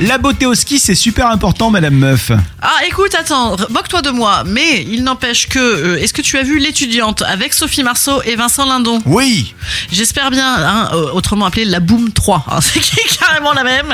La beauté au ski, c'est super important, Madame Meuf. Ah, écoute, attends, moque-toi de moi, mais il n'empêche que. euh, Est-ce que tu as vu l'étudiante avec Sophie Marceau et Vincent Lindon? Oui. J'espère bien, hein, euh, autrement appelée la Boom 3, hein, c'est qui est carrément la même.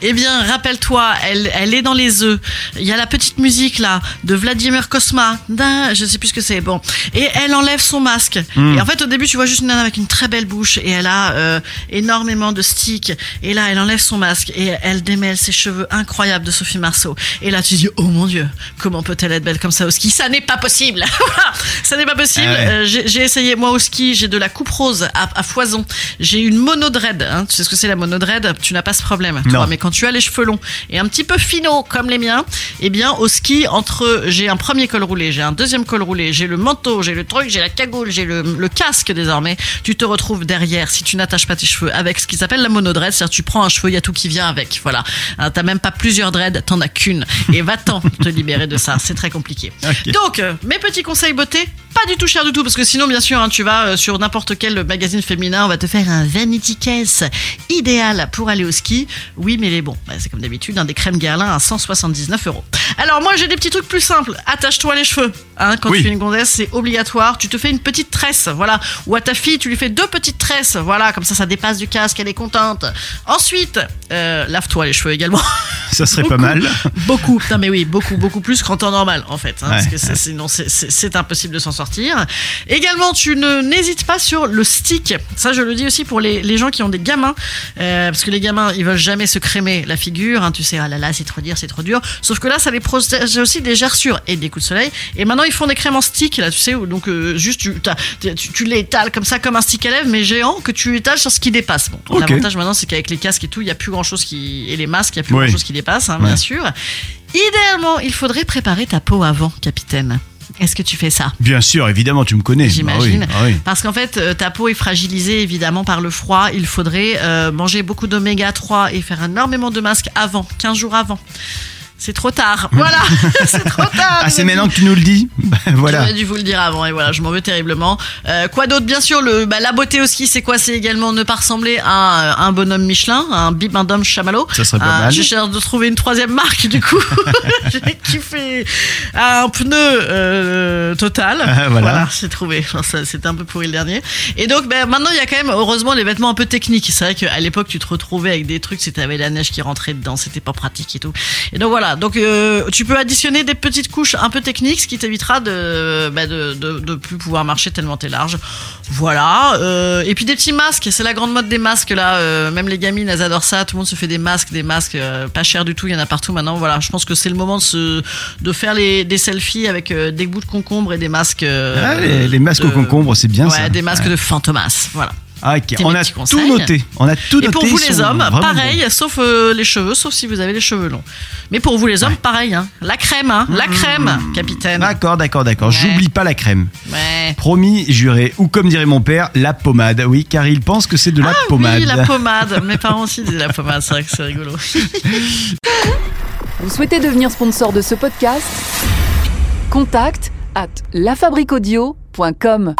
Eh bien, rappelle-toi, elle, elle est dans les œufs. Il y a la petite musique là de Vladimir Kosma. D'un- Je sais plus ce que c'est. Bon, et elle enlève son masque. Et en fait, au début, tu vois juste une nana avec une très belle bouche et elle a euh, énormément de sticks. Et là, elle enlève son masque et elle démêle ses cheveux incroyables de Sophie Marceau. Et là, tu dis, oh mon Dieu, comment peut-elle être belle comme ça au ski? Ça n'est pas possible. Ça n'est pas possible. Ah ouais. Euh, j'ai essayé moi au ski, j'ai de la coupe rose à, à foison. J'ai une monodread. Hein. Tu sais ce que c'est la monodread Tu n'as pas ce problème. Toi, mais quand tu as les cheveux longs et un petit peu finaux comme les miens, eh bien au ski, entre j'ai un premier col roulé, j'ai un deuxième col roulé, j'ai le manteau, j'ai le truc, j'ai la cagoule, j'ai le, le casque désormais. Tu te retrouves derrière si tu n'attaches pas tes cheveux avec ce qui s'appelle la monodread, c'est-à-dire tu prends un cheveu, il y a tout qui vient avec. Voilà. Hein, T'as même pas plusieurs dreads, t'en as qu'une. Et va-t'en te libérer de ça. C'est très compliqué. Donc, euh, mes petits conseils beauté, pas du tout cher du tout, parce que sinon, bien sûr, hein, tu vas euh, sur n'importe quel magazine féminin, on va te faire un vanity case idéal pour aller au ski. Oui, mais les bons, bah, c'est comme d'habitude, un des crèmes Guerlain à 179 euros. Alors, moi, j'ai des petits trucs plus simples. Attache-toi les cheveux. Hein, quand Oui. tu fais une gonzesse, c'est obligatoire. Tu te fais une petite tresse, voilà. Ou à ta fille, tu lui fais deux petites tresses, voilà. Comme ça, ça dépasse du casque, elle est contente. Ensuite, euh, lave-toi les cheveux également. Ça serait pas mal. Beaucoup, putain, mais oui, beaucoup, beaucoup plus qu'en temps normal, en fait. hein, parce Ouais, que c'est- sinon, c'est- impossible de s'en sortir. Également, tu ne n'hésites pas sur le stick. Ça, je le dis aussi pour les, les gens qui ont des gamins. euh, parce que les gamins, ils veulent jamais se crémer la figure. hein, tu sais, ah là là, c'est trop dur, c'est trop dur. Sauf que là, ça les protège aussi des gerçures et des coups de soleil. Et maintenant, ils font des crèmes en stick, là, tu sais, où donc euh, juste, tu, tu, tu l'étales comme ça, comme un stick à lèvres, mais géant, que tu étales sur ce qui dépasse. Bon, Ok. l'avantage maintenant, c'est qu'avec les casques et tout, il n'y a plus grand chose qui. et les masques, il n'y a plus Oui. grand chose qui dépasse, hein, Ouais. bien sûr. Idéalement, il faudrait préparer ta peau avant, capitaine. Est-ce que tu fais ça? Bien sûr, évidemment, tu me connais. J'imagine. Ah oui, ah oui. Parce qu'en fait, euh, ta peau est fragilisée évidemment par le froid. Il faudrait euh, manger beaucoup d'oméga 3 et faire énormément de masques avant, 15 jours avant. C'est trop tard. Voilà, c'est trop tard. Ah, c'est maintenant que tu nous le dis Bah, Voilà. J'aurais dû vous le dire avant et voilà, je m'en veux terriblement. Euh, quoi d'autre Bien sûr, le, bah, la beauté au ski, c'est quoi? C'est également ne pas ressembler à un, un bonhomme Michelin, un bib, un homme chamallow. Ça serait pas Euh, mal. Je cherche de trouver une troisième marque du coup. J'ai kiffé un pneu euh, total. Ah, voilà. c'est trouvé. Enfin, ça, C'était un peu pourri le dernier. Et donc, ben, maintenant, il y a quand même, heureusement, les vêtements un peu techniques. C'est vrai qu'à l'époque, tu te retrouvais avec des trucs, c'était avec la neige qui rentrait dedans, c'était pas pratique et tout. Et donc voilà. Donc, euh, tu peux additionner des petites couches un peu techniques, ce qui t'évitera de, bah, de, de, de plus pouvoir marcher tellement t'es large. Voilà. Euh, et puis des petits masques. C'est la grande mode des masques là. Euh, même les gamines, elles adorent ça. Tout le monde se fait des masques, des masques pas chers du tout. Il y en a partout maintenant. Voilà. Je pense que c'est le moment de, se, de faire les, des selfies avec des bouts de concombre et des masques. Ah, les, les masques au concombre, c'est bien Ouais, ça. des masques de Fantomas. Voilà. Ah, ok. On a tout conseils. noté. On a tout Et noté. pour vous les hommes, pareil, sauf euh, les cheveux, sauf si vous avez les cheveux longs. Mais pour vous les hommes, pareil, hein. La crème, hein. La crème, capitaine. D'accord, d'accord, d'accord. Ouais. J'oublie pas la crème. Ouais. Promis, juré. Ou comme dirait mon père, la pommade. Oui, car il pense que c'est de la Ah pommade. oui, la pommade. Mes parents aussi disaient la pommade, c'est vrai que c'est rigolo. Vous souhaitez devenir sponsor de ce podcast? Contact à lafabriquaudio.com.